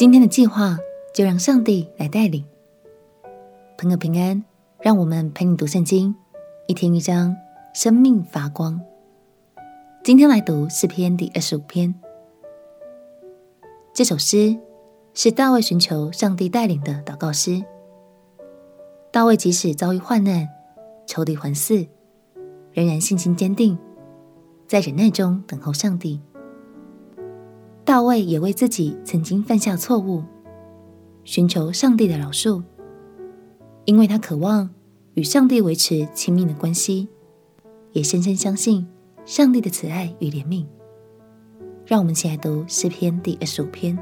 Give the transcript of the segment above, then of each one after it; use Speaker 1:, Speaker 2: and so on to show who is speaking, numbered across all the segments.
Speaker 1: 今天的计划就让上帝来带领。朋友平安，让我们陪你读圣经，一天一章，生命发光。今天来读诗篇第二十五篇。这首诗是大卫寻求上帝带领的祷告诗。大卫即使遭遇患难、仇敌环伺，仍然信心坚定，在忍耐中等候上帝。大卫也为自己曾经犯下错误，寻求上帝的饶恕，因为他渴望与上帝维持亲密的关系，也深深相信上帝的慈爱与怜悯。让我们一起来读诗篇第二十五篇。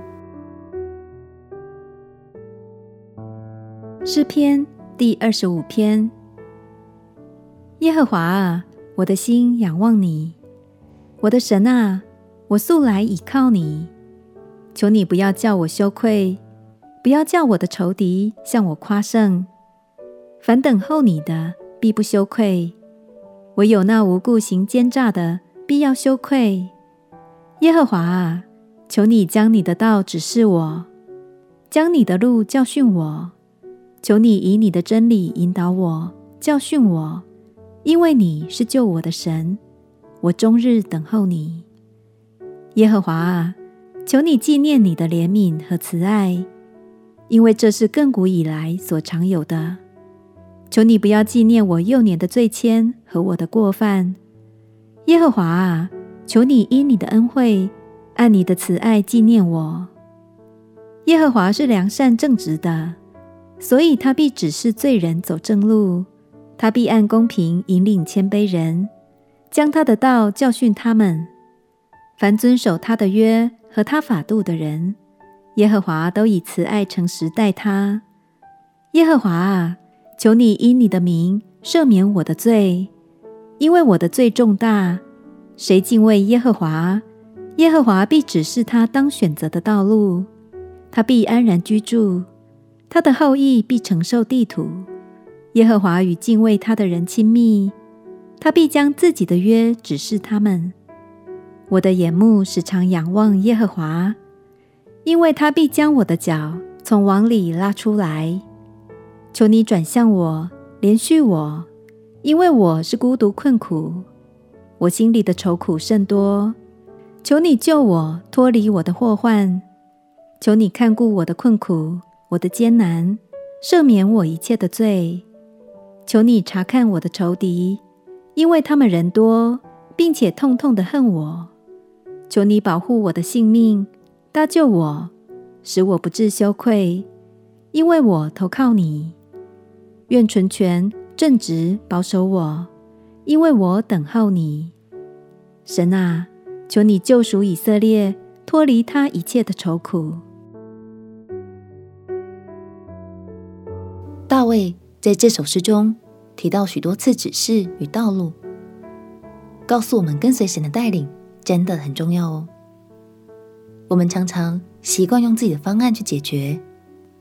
Speaker 2: 诗篇第二十五篇：耶和华啊，我的心仰望你，我的神啊。我素来倚靠你，求你不要叫我羞愧，不要叫我的仇敌向我夸胜。凡等候你的，必不羞愧；唯有那无故行奸诈的，必要羞愧。耶和华啊，求你将你的道指示我，将你的路教训我。求你以你的真理引导我，教训我，因为你是救我的神，我终日等候你。耶和华啊，求你纪念你的怜悯和慈爱，因为这是亘古以来所常有的。求你不要纪念我幼年的罪愆和我的过犯。耶和华啊，求你因你的恩惠，按你的慈爱纪念我。耶和华是良善正直的，所以他必指示罪人走正路，他必按公平引领谦卑人，将他的道教训他们。凡遵守他的约和他法度的人，耶和华都以慈爱诚实待他。耶和华啊，求你因你的名赦免我的罪，因为我的罪重大。谁敬畏耶和华，耶和华必指示他当选择的道路，他必安然居住，他的后裔必承受地土。耶和华与敬畏他的人亲密，他必将自己的约指示他们。我的眼目时常仰望耶和华，因为他必将我的脚从网里拉出来。求你转向我，怜恤我，因为我是孤独困苦，我心里的愁苦甚多。求你救我脱离我的祸患，求你看顾我的困苦，我的艰难，赦免我一切的罪。求你察看我的仇敌，因为他们人多，并且痛痛的恨我。求你保护我的性命，搭救我，使我不致羞愧，因为我投靠你。愿纯全正直保守我，因为我等候你。神啊，求你救赎以色列，脱离他一切的愁苦。
Speaker 1: 大卫在这首诗中提到许多次指示与道路，告诉我们跟随神的带领。真的很重要哦。我们常常习惯用自己的方案去解决，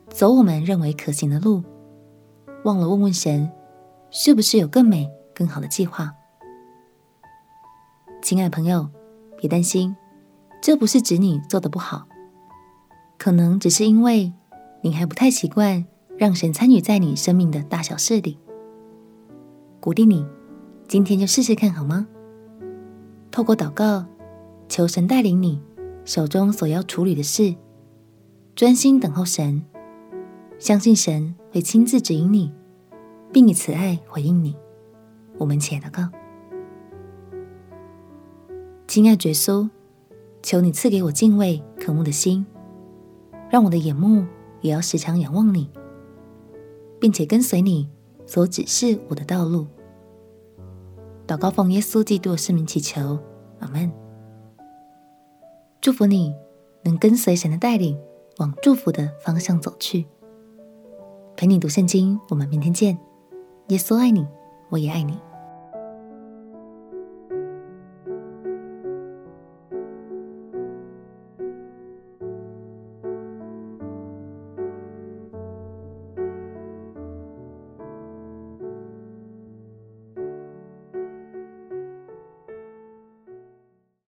Speaker 1: 走我们认为可行的路，忘了问问神，是不是有更美、更好的计划。亲爱的朋友，别担心，这不是指你做得不好，可能只是因为你还不太习惯让神参与在你生命的大小事里。鼓励你，今天就试试看好吗？透过祷告。求神带领你手中所要处理的事，专心等候神，相信神会亲自指引你，并以慈爱回应你。我们且祷告：亲爱的耶稣，求你赐给我敬畏渴慕的心，让我的眼目也要时常仰望你，并且跟随你所指示我的道路。祷告奉耶稣基督的圣名祈求，阿门。祝福你能跟随神的带领，往祝福的方向走去。陪你读圣经，我们明天见。耶稣爱你，我也爱你。